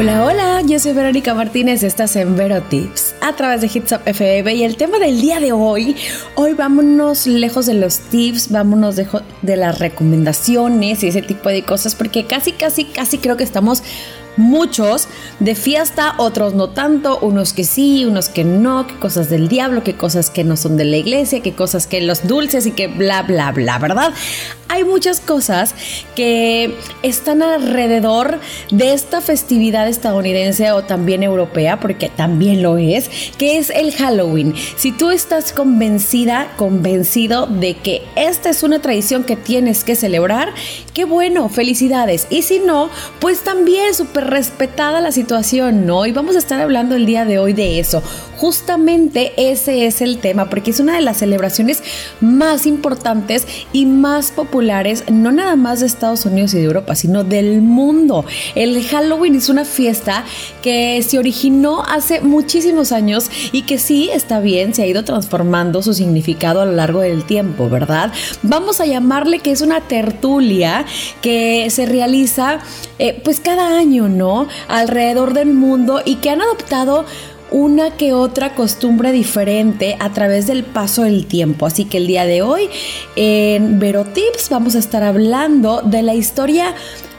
Hola, hola, yo soy Verónica Martínez, estás en Vero Tips. A través de Hits Up y el tema del día de hoy, hoy vámonos lejos de los tips, vámonos de, de las recomendaciones y ese tipo de cosas porque casi, casi, casi creo que estamos muchos de fiesta, otros no tanto, unos que sí, unos que no, que cosas del diablo, cosas que no son de la iglesia, cosas que los dulces y que bla, bla, bla, ¿verdad? Hay muchas cosas que están alrededor de esta festividad estadounidense o también europea, porque también lo es, que es el Halloween. Si tú estás convencida, convencido de que esta es una tradición que tienes que celebrar, qué bueno, felicidades. Y si no, pues también súper respetada la situación, ¿no? Y vamos a estar hablando el día de hoy de eso. Justamente ese es el tema, porque es una de las celebraciones más importantes y más populares, no nada más de Estados Unidos y de Europa, sino del mundo. El Halloween es una fiesta que se originó hace muchísimos años y que sí está bien, se ha ido transformando su significado a lo largo del tiempo, ¿verdad? Vamos a llamarle que es una tertulia que se realiza eh, pues cada año, ¿no? Alrededor del mundo y que han adoptado una que otra costumbre diferente a través del paso del tiempo. Así que el día de hoy en Vero Tips vamos a estar hablando de la historia,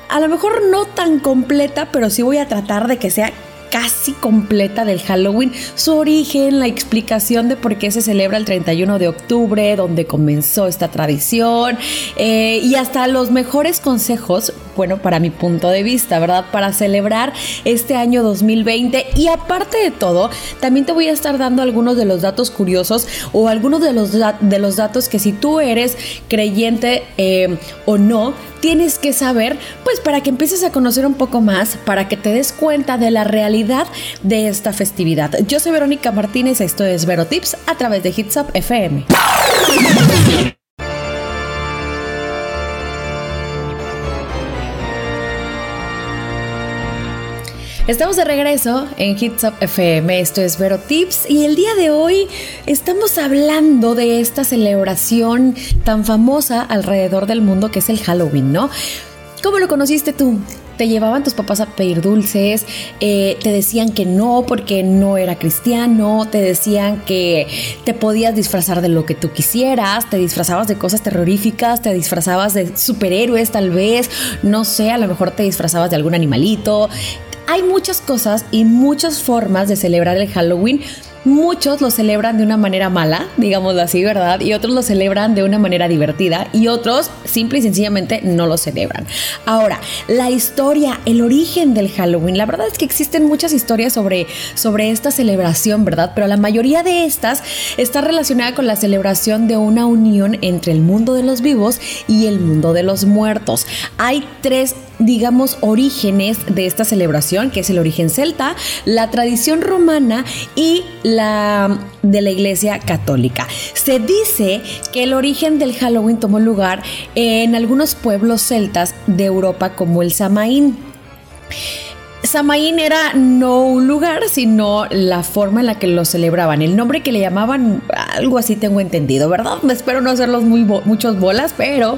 a lo mejor no tan completa, pero sí voy a tratar de que sea casi completa del Halloween, su origen, la explicación de por qué se celebra el 31 de octubre, donde comenzó esta tradición eh, y hasta los mejores consejos, bueno, para mi punto de vista, ¿verdad? Para celebrar este año 2020 y aparte de todo, también te voy a estar dando algunos de los datos curiosos o algunos de los, de los datos que si tú eres creyente eh, o no, tienes que saber, pues para que empieces a conocer un poco más, para que te des cuenta de la realidad de esta festividad. Yo soy Verónica Martínez, esto es Vero Tips a través de Hits Up FM. Estamos de regreso en Hits Up FM, esto es Vero Tips y el día de hoy estamos hablando de esta celebración tan famosa alrededor del mundo que es el Halloween, ¿no? ¿Cómo lo conociste tú? Te llevaban tus papás a pedir dulces, eh, te decían que no porque no era cristiano, te decían que te podías disfrazar de lo que tú quisieras, te disfrazabas de cosas terroríficas, te disfrazabas de superhéroes tal vez, no sé, a lo mejor te disfrazabas de algún animalito, hay muchas cosas y muchas formas de celebrar el Halloween. Muchos lo celebran de una manera mala, digámoslo así, ¿verdad? Y otros lo celebran de una manera divertida y otros simple y sencillamente no lo celebran. Ahora, la historia, el origen del Halloween, la verdad es que existen muchas historias sobre, sobre esta celebración, ¿verdad? Pero la mayoría de estas está relacionada con la celebración de una unión entre el mundo de los vivos y el mundo de los muertos. Hay tres digamos, orígenes de esta celebración, que es el origen celta, la tradición romana y la de la iglesia católica. Se dice que el origen del Halloween tomó lugar en algunos pueblos celtas de Europa como el Samaín. Samaín era no un lugar, sino la forma en la que lo celebraban. El nombre que le llamaban, algo así tengo entendido, ¿verdad? Espero no hacerlos muy muchos bolas, pero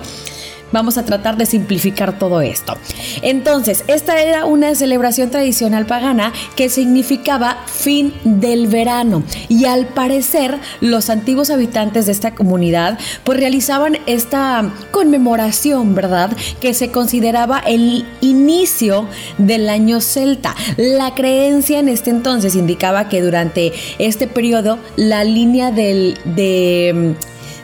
Vamos a tratar de simplificar todo esto. Entonces, esta era una celebración tradicional pagana que significaba fin del verano y al parecer los antiguos habitantes de esta comunidad pues realizaban esta conmemoración, ¿verdad? Que se consideraba el inicio del año celta. La creencia en este entonces indicaba que durante este periodo la línea del,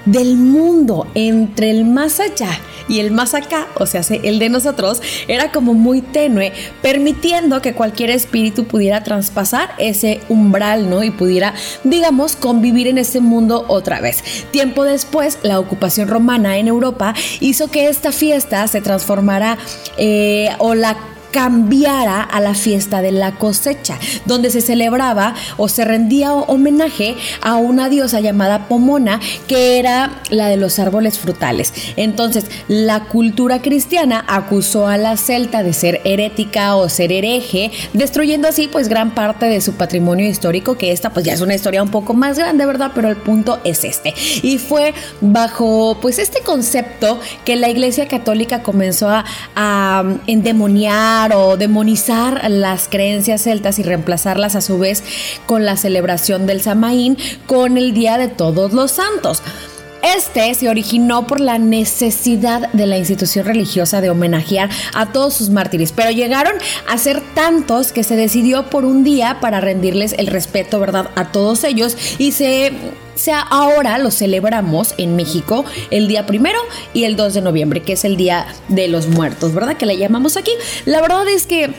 del mundo entre el más allá y el más acá, o sea, el de nosotros, era como muy tenue, permitiendo que cualquier espíritu pudiera traspasar ese umbral, ¿no? Y pudiera, digamos, convivir en ese mundo otra vez. Tiempo después, la ocupación romana en Europa hizo que esta fiesta se transformara eh, o la cambiara a la fiesta de la cosecha, donde se celebraba o se rendía homenaje a una diosa llamada Pomona, que era la de los árboles frutales. Entonces, la cultura cristiana acusó a la celta de ser herética o ser hereje, destruyendo así pues gran parte de su patrimonio histórico, que esta pues ya es una historia un poco más grande, ¿verdad? Pero el punto es este. Y fue bajo pues este concepto que la Iglesia Católica comenzó a, a endemoniar o demonizar las creencias celtas y reemplazarlas a su vez con la celebración del Samaín con el Día de Todos los Santos. Este se originó por la necesidad de la institución religiosa de homenajear a todos sus mártires, pero llegaron a ser tantos que se decidió por un día para rendirles el respeto, ¿verdad?, a todos ellos y se sea, ahora lo celebramos en México el día primero y el 2 de noviembre, que es el Día de los Muertos, ¿verdad? Que le llamamos aquí. La verdad es que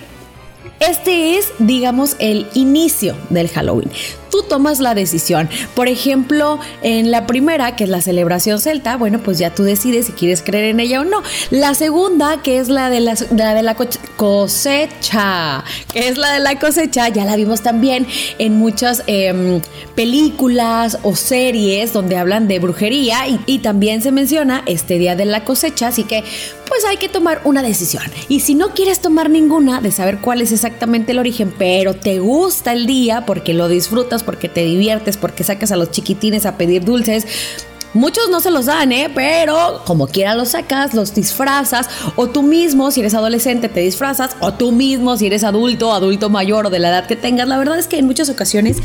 este es, digamos, el inicio del Halloween tú tomas la decisión. Por ejemplo, en la primera, que es la celebración celta, bueno, pues ya tú decides si quieres creer en ella o no. La segunda, que es la de la, de la cosecha, que es la de la cosecha, ya la vimos también en muchas em, películas o series donde hablan de brujería y, y también se menciona este día de la cosecha, así que pues hay que tomar una decisión. Y si no quieres tomar ninguna de saber cuál es exactamente el origen, pero te gusta el día porque lo disfrutas, porque te diviertes, porque sacas a los chiquitines a pedir dulces, Muchos no se los dan, ¿eh? Pero como quiera los sacas, los disfrazas, o tú mismo, si eres adolescente, te disfrazas, o tú mismo, si eres adulto, adulto mayor o de la edad que tengas. La verdad es que en muchas ocasiones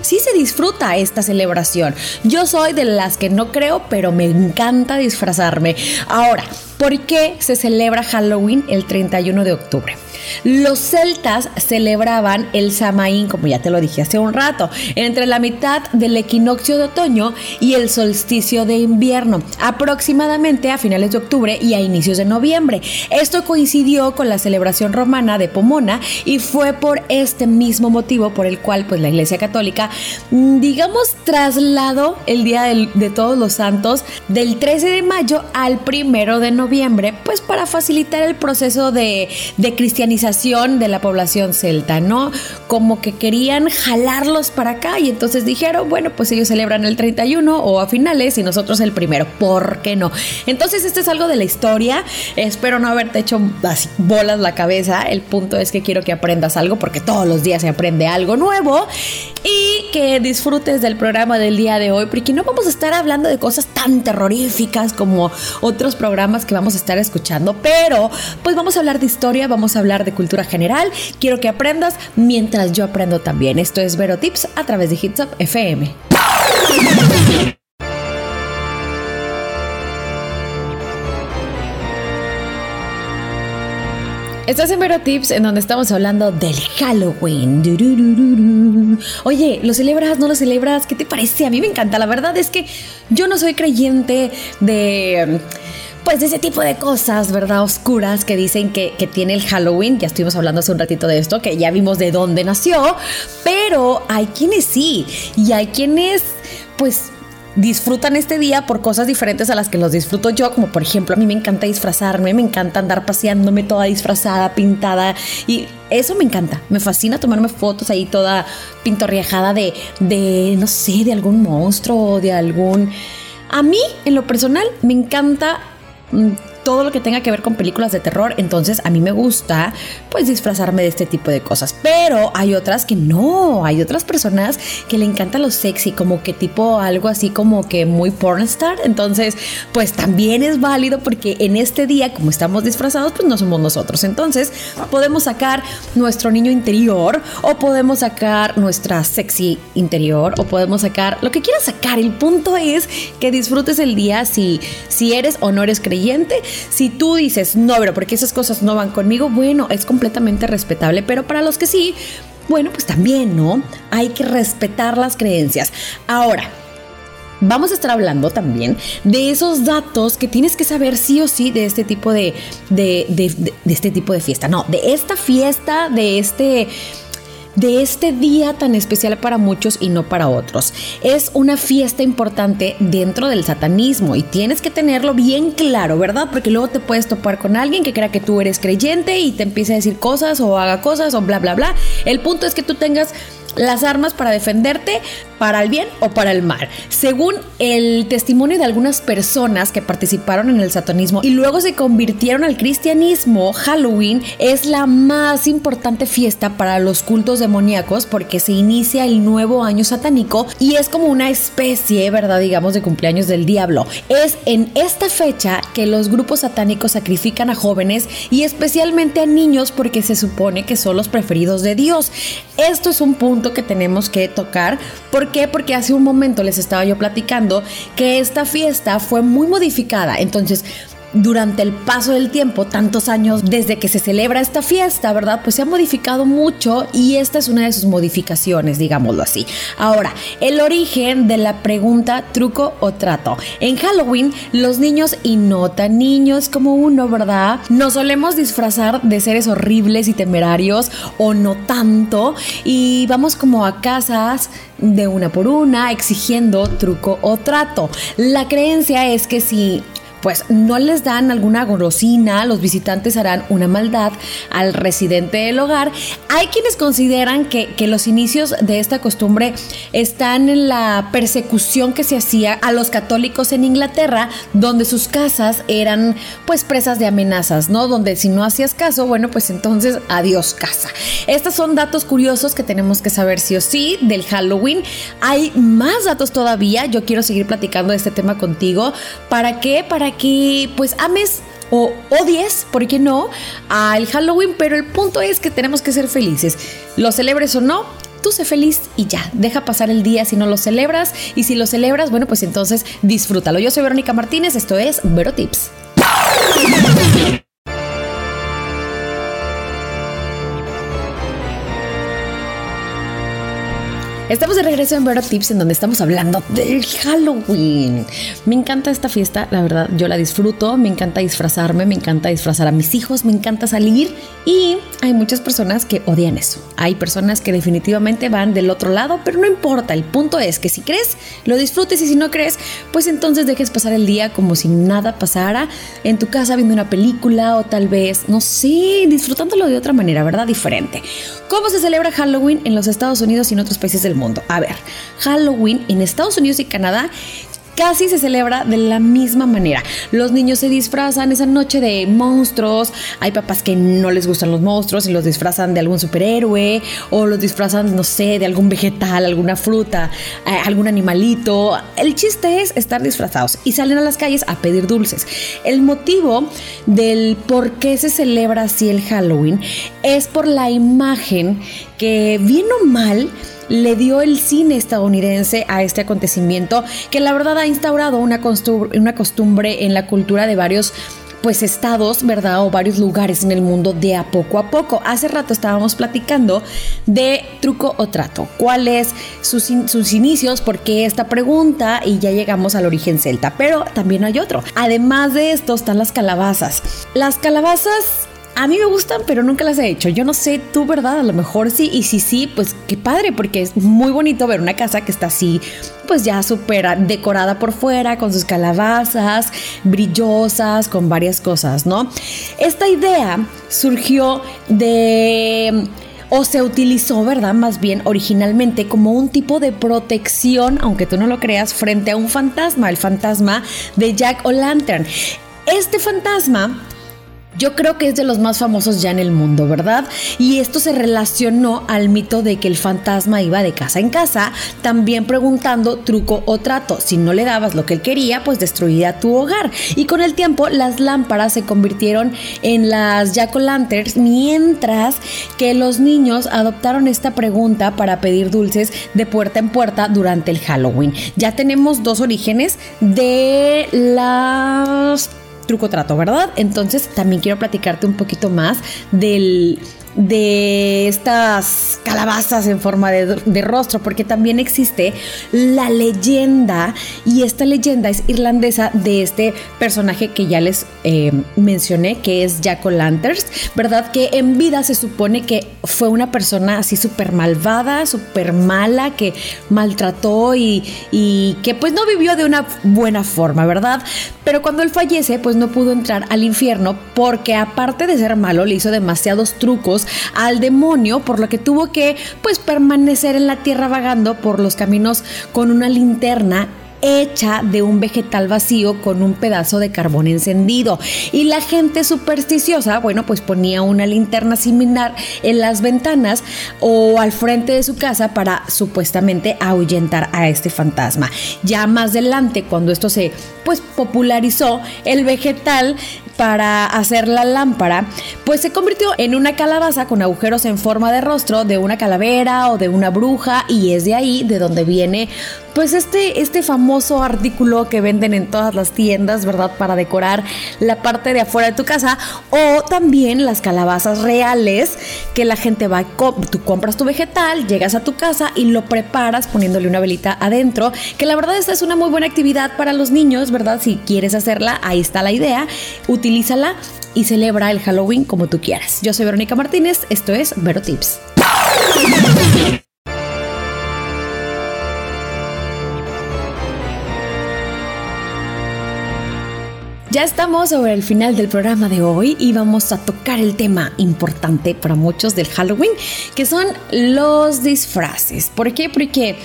sí se disfruta esta celebración. Yo soy de las que no creo, pero me encanta disfrazarme. Ahora, ¿por qué se celebra Halloween el 31 de octubre? Los celtas celebraban el Samaín, como ya te lo dije hace un rato, entre la mitad del equinoccio de otoño y el solsticio de invierno, aproximadamente a finales de octubre y a inicios de noviembre. Esto coincidió con la celebración romana de Pomona y fue por este mismo motivo por el cual pues la Iglesia Católica, digamos, trasladó el Día de Todos los Santos del 13 de mayo al 1 de noviembre, pues para facilitar el proceso de, cristianización de la población celta, ¿no? Como que querían jalarlos para acá y entonces dijeron, bueno, pues ellos celebran el 31 o a finales y nosotros el primero, ¿por qué no? Entonces este es algo de la historia, espero no haberte hecho así bolas la cabeza, el punto es que quiero que aprendas algo porque todos los días se aprende algo nuevo y que disfrutes del programa del día de hoy porque no vamos a estar hablando de cosas tan terroríficas como otros programas que vamos a estar escuchando, pero pues vamos a hablar de historia, vamos a hablar de cultura general. Quiero que aprendas mientras yo aprendo también. Esto es Vero Tips a través de Hits Up FM. Estás en Vero Tips, en donde estamos hablando del Halloween. Oye, ¿lo celebras? ¿No lo celebras? ¿Qué te parece? A mí me encanta. La verdad es que yo no soy creyente de pues de ese tipo de cosas, ¿verdad? Oscuras que dicen que, tiene el Halloween. Ya estuvimos hablando hace un ratito de esto, que ya vimos de dónde nació, pero hay quienes sí, y hay quienes, pues disfrutan este día por cosas diferentes a las que los disfruto yo, como por ejemplo a mí me encanta disfrazarme, me encanta andar paseándome toda disfrazada, pintada y eso me encanta, me fascina tomarme fotos ahí toda pintorriajada de, de no sé, de algún monstruo, de algún... A mí, en lo personal, me encanta 嗯 todo lo que tenga que ver con películas de terror, entonces a mí me gusta pues disfrazarme de este tipo de cosas. Pero hay otras que no, hay otras personas que le encanta lo sexy, como que tipo algo así como que muy pornstar. Entonces, pues también es válido porque en este día, como estamos disfrazados, pues no somos nosotros. Entonces, podemos sacar nuestro niño interior o podemos sacar nuestra sexy interior o podemos sacar lo que quieras sacar. El punto es que disfrutes el día si, si eres o no eres creyente si tú dices, no, pero porque esas cosas no van conmigo, bueno, es completamente respetable, pero para los que sí, bueno, pues también, ¿no? Hay que respetar las creencias. Ahora, Vamos a estar hablando también de esos datos que tienes que saber sí o sí de este tipo de, de, de este tipo de fiesta. No, de esta fiesta, de este de este día tan especial para muchos y no para otros. Es una fiesta importante dentro del satanismo y tienes que tenerlo bien claro, ¿verdad? Porque luego te puedes topar con alguien que crea que tú eres creyente y te empieza a decir cosas o haga cosas o bla, bla, bla. El punto es que tú tengas las armas para defenderte, para el bien o para el mal. Según el testimonio de algunas personas que participaron en el satanismo y luego se convirtieron al cristianismo, Halloween es la más importante fiesta para los cultos demoníacos porque se inicia el nuevo año satánico y es como una especie, ¿verdad? Digamos, de cumpleaños del diablo. Es en esta fecha que los grupos satánicos sacrifican a jóvenes y especialmente a niños porque se supone que son los preferidos de Dios. Esto es un punto que tenemos que tocar. ¿Por qué? Porque hace un momento les estaba yo platicando que esta fiesta fue muy modificada. Entonces, durante el paso del tiempo, tantos años desde que se celebra esta fiesta, ¿verdad? Pues se ha modificado mucho y esta es una de sus modificaciones, digámoslo así. Ahora, el origen de la pregunta truco o trato. En Halloween, los niños y no tan niños como uno, ¿verdad? Nos solemos disfrazar de seres horribles y temerarios o no tanto y vamos como a casas de una por una exigiendo truco o trato. La creencia es que si pues no les dan alguna golosina, los visitantes harán una maldad al residente del hogar. Hay quienes consideran que, los inicios de esta costumbre están en la persecución que se hacía a los católicos en Inglaterra, donde sus casas eran pues presas de amenazas, ¿no? Donde si no hacías caso, bueno, pues entonces adiós casa. Estos son datos curiosos que tenemos que saber sí o sí del Halloween. Hay más datos todavía, yo quiero seguir platicando de este tema contigo. ¿Para qué? Para que pues ames o odies, ¿por qué no?, al Halloween, pero el punto es que tenemos que ser felices. Lo celebres o no, tú sé feliz y ya, deja pasar el día si no lo celebras y si lo celebras, bueno, pues entonces disfrútalo. Yo soy Verónica Martínez, esto es Vero Tips. Estamos de regreso en Vero Tips, en donde estamos hablando del Halloween. Me encanta esta fiesta, la verdad, yo la disfruto, me encanta disfrazarme, me encanta disfrazar a mis hijos, me encanta salir y hay muchas personas que odian eso. Hay personas que definitivamente van del otro lado, pero no importa, el punto es que si crees, lo disfrutes y si no crees, pues entonces dejes pasar el día como si nada pasara en tu casa viendo una película o tal vez, no sé, disfrutándolo de otra manera, ¿verdad? Diferente. ¿Cómo se celebra Halloween en los Estados Unidos y en otros países del mundo? A ver, Halloween en Estados Unidos y Canadá casi se celebra de la misma manera. Los niños se disfrazan esa noche de monstruos. Hay papás que no les gustan los monstruos y los disfrazan de algún superhéroe o los disfrazan, no sé, de algún vegetal, alguna fruta, eh, algún animalito. El chiste es estar disfrazados y salen a las calles a pedir dulces. El motivo del por qué se celebra así el Halloween es por la imagen que, bien o mal, le dio el cine estadounidense a este acontecimiento que la verdad ha instaurado una costumbre, una costumbre en la cultura de varios pues estados, ¿verdad? O varios lugares en el mundo de a poco a poco. Hace rato estábamos platicando de truco o trato. ¿Cuáles sus, sus inicios? ¿Por qué esta pregunta? Y ya llegamos al origen celta. Pero también hay otro. Además de esto están las calabazas. Las calabazas a mí me gustan, pero nunca las he hecho. Yo no sé, tú, ¿verdad? A lo mejor sí. Y si sí, pues qué padre, porque es muy bonito ver una casa que está así, pues ya súper decorada por fuera, con sus calabazas brillosas, con varias cosas, ¿no? Esta idea surgió de o se utilizó, ¿verdad? Más bien originalmente como un tipo de protección, aunque tú no lo creas, frente a un fantasma, el fantasma de Jack O'Lantern. Este fantasma yo creo que es de los más famosos ya en el mundo, ¿verdad? Y esto se relacionó al mito de que el fantasma iba de casa en casa, también preguntando truco o trato. Si no le dabas lo que él quería, pues destruía tu hogar. Y con el tiempo, las lámparas se convirtieron en las jack o lanterns, mientras que los niños adoptaron esta pregunta para pedir dulces de puerta en puerta durante el Halloween. Ya tenemos dos orígenes de las truco trato, ¿verdad? Entonces también quiero platicarte un poquito más del de estas calabazas en forma de, rostro, porque también existe la leyenda, y esta leyenda es irlandesa de este personaje que ya les eh, mencioné, que es Jack O'Lanterns, ¿verdad? Que en vida se supone que fue una persona así súper malvada, súper mala, que maltrató y, y que pues no vivió de una buena forma, ¿verdad? Pero cuando él fallece, pues no pudo entrar al infierno porque aparte de ser malo, le hizo demasiados trucos al demonio, por lo que tuvo que pues permanecer en la tierra vagando por los caminos con una linterna hecha de un vegetal vacío con un pedazo de carbón encendido. Y la gente supersticiosa, bueno, pues ponía una linterna similar en las ventanas o al frente de su casa para supuestamente ahuyentar a este fantasma. Ya más adelante, cuando esto se pues popularizó, el vegetal para hacer la lámpara, pues se convirtió en una calabaza con agujeros en forma de rostro de una calavera o de una bruja y es de ahí de donde viene pues este, este famoso artículo que venden en todas las tiendas, ¿verdad? Para decorar la parte de afuera de tu casa o también las calabazas reales que la gente va, tú compras tu vegetal, llegas a tu casa y lo preparas poniéndole una velita adentro, que la verdad esta es una muy buena actividad para los niños, ¿verdad? Si quieres hacerla, ahí está la idea utilízala y celebra el Halloween como tú quieras. Yo soy Verónica Martínez, esto es Vero Tips. Ya estamos sobre el final del programa de hoy y vamos a tocar el tema importante para muchos del Halloween, que son los disfraces. ¿Por qué? Porque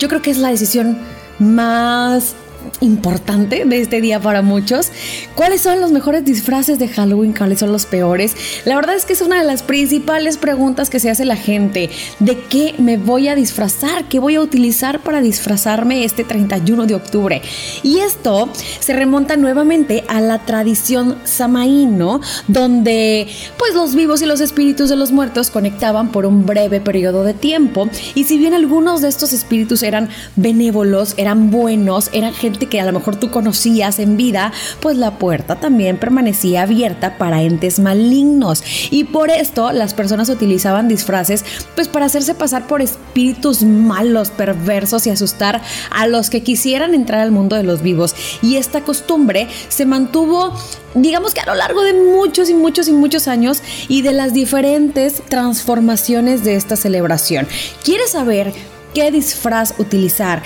yo creo que es la decisión más importante de este día para muchos. ¿Cuáles son los mejores disfraces de Halloween? ¿Cuáles son los peores? La verdad es que es una de las principales preguntas que se hace la gente. ¿De qué me voy a disfrazar? ¿Qué voy a utilizar para disfrazarme este 31 de octubre? Y esto se remonta nuevamente a la tradición samaíno, donde pues los vivos y los espíritus de los muertos conectaban por un breve periodo de tiempo. Y si bien algunos de estos espíritus eran benévolos, eran buenos, eran gente que a lo mejor tú conocías en vida, pues la puerta también permanecía abierta para entes malignos. Y por esto las personas utilizaban disfraces pues para hacerse pasar por espíritus malos, perversos y asustar a los que quisieran entrar al mundo de los vivos. Y esta costumbre se mantuvo digamos que a lo largo de muchos y muchos y muchos años y de las diferentes transformaciones de esta celebración. ¿Quieres saber qué disfraz utilizar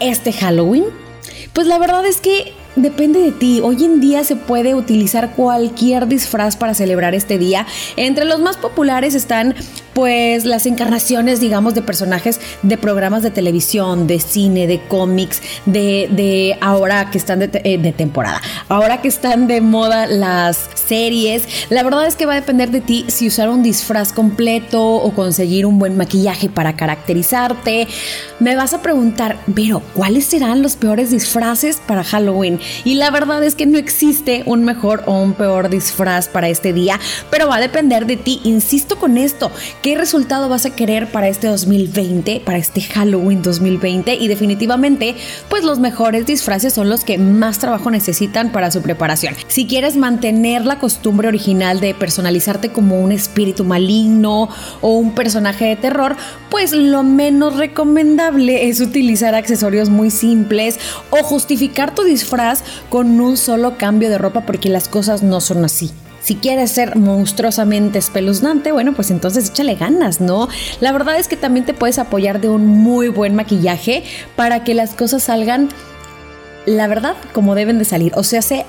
este Halloween? Pues la verdad es que depende de ti. Hoy en día se puede utilizar cualquier disfraz para celebrar este día. Entre los más populares están pues las encarnaciones, digamos, de personajes de programas de televisión, de cine, de cómics, de, ahora que están de, eh, de, temporada, ahora que están de moda las series. La verdad es que va a depender de ti si usar un disfraz completo o conseguir un buen maquillaje para caracterizarte. Me vas a preguntar, pero ¿cuáles serán los peores disfraces para Halloween? Y la verdad es que no existe un mejor o un peor disfraz para este día, pero va a depender de ti. Insisto con esto, ¿qué resultado vas a querer para este 2020, para este Halloween 2020? Y definitivamente, pues los mejores disfraces son los que más trabajo necesitan para su preparación. Si quieres mantener la costumbre original de personalizarte como un espíritu maligno o un personaje de terror, pues lo menos recomendable es utilizar accesorios muy simples o justificar tu disfraz con un solo cambio de ropa porque las cosas no son así. Si quieres ser monstruosamente espeluznante, bueno, pues entonces échale ganas, ¿no? La verdad es que también te puedes apoyar de un muy buen maquillaje para que las cosas salgan, la verdad, como deben de salir. O sea, se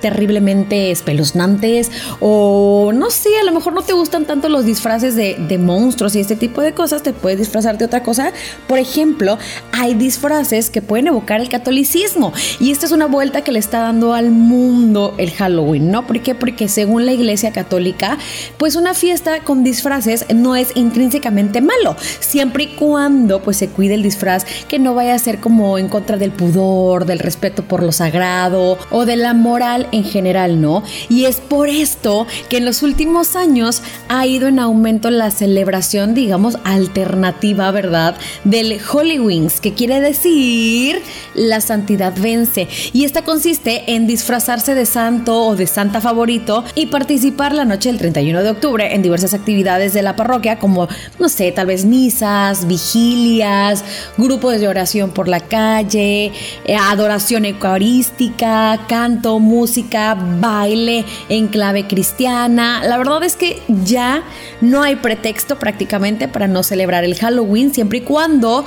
terriblemente espeluznantes o no sé, a lo mejor no te gustan tanto los disfraces de, de, monstruos y este tipo de cosas, te puedes disfrazar de otra cosa. Por ejemplo, hay disfraces que pueden evocar el catolicismo y esta es una vuelta que le está dando al mundo el Halloween, ¿no? ¿Por qué? Porque según la Iglesia Católica, pues una fiesta con disfraces no es intrínsecamente malo, siempre y cuando pues se cuide el disfraz, que no vaya a ser como en contra del pudor, del respeto por lo sagrado o de la moral en general, ¿no? Y es por esto que en los últimos años ha ido en aumento la celebración, digamos, alternativa, ¿verdad? Del Holy Wings, que quiere decir la santidad vence. Y esta consiste en disfrazarse de santo o de santa favorito y participar la noche del 31 de octubre en diversas actividades de la parroquia, como, no sé, tal vez misas, vigilias, grupos de oración por la calle, eh, adoración eucarística, canto, música baile en clave cristiana. La verdad es que ya no hay pretexto prácticamente para no celebrar el Halloween, siempre y cuando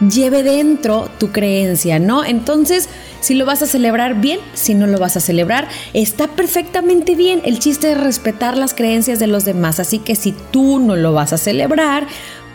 lleve dentro tu creencia, ¿no? Entonces, si lo vas a celebrar bien, si no lo vas a celebrar, está perfectamente bien. El chiste es respetar las creencias de los demás, así que si tú no lo vas a celebrar,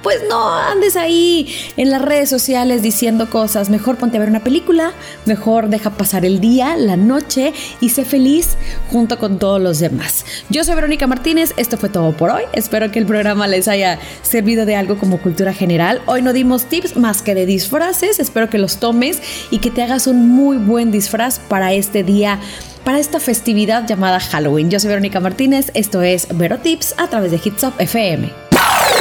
pues no andes ahí en las redes sociales diciendo cosas. Mejor ponte a ver una película, mejor deja pasar el día, la noche y sé feliz junto con todos los demás. Yo soy Verónica Martínez, esto fue todo por hoy. Espero que el programa les haya servido de algo como cultura general. Hoy no dimos tips más que de disfraces, espero que los tomes y que te hagas un muy buen disfraz para este día para esta festividad llamada Halloween. Yo soy Verónica Martínez, esto es Vero Tips a través de Hits Up FM.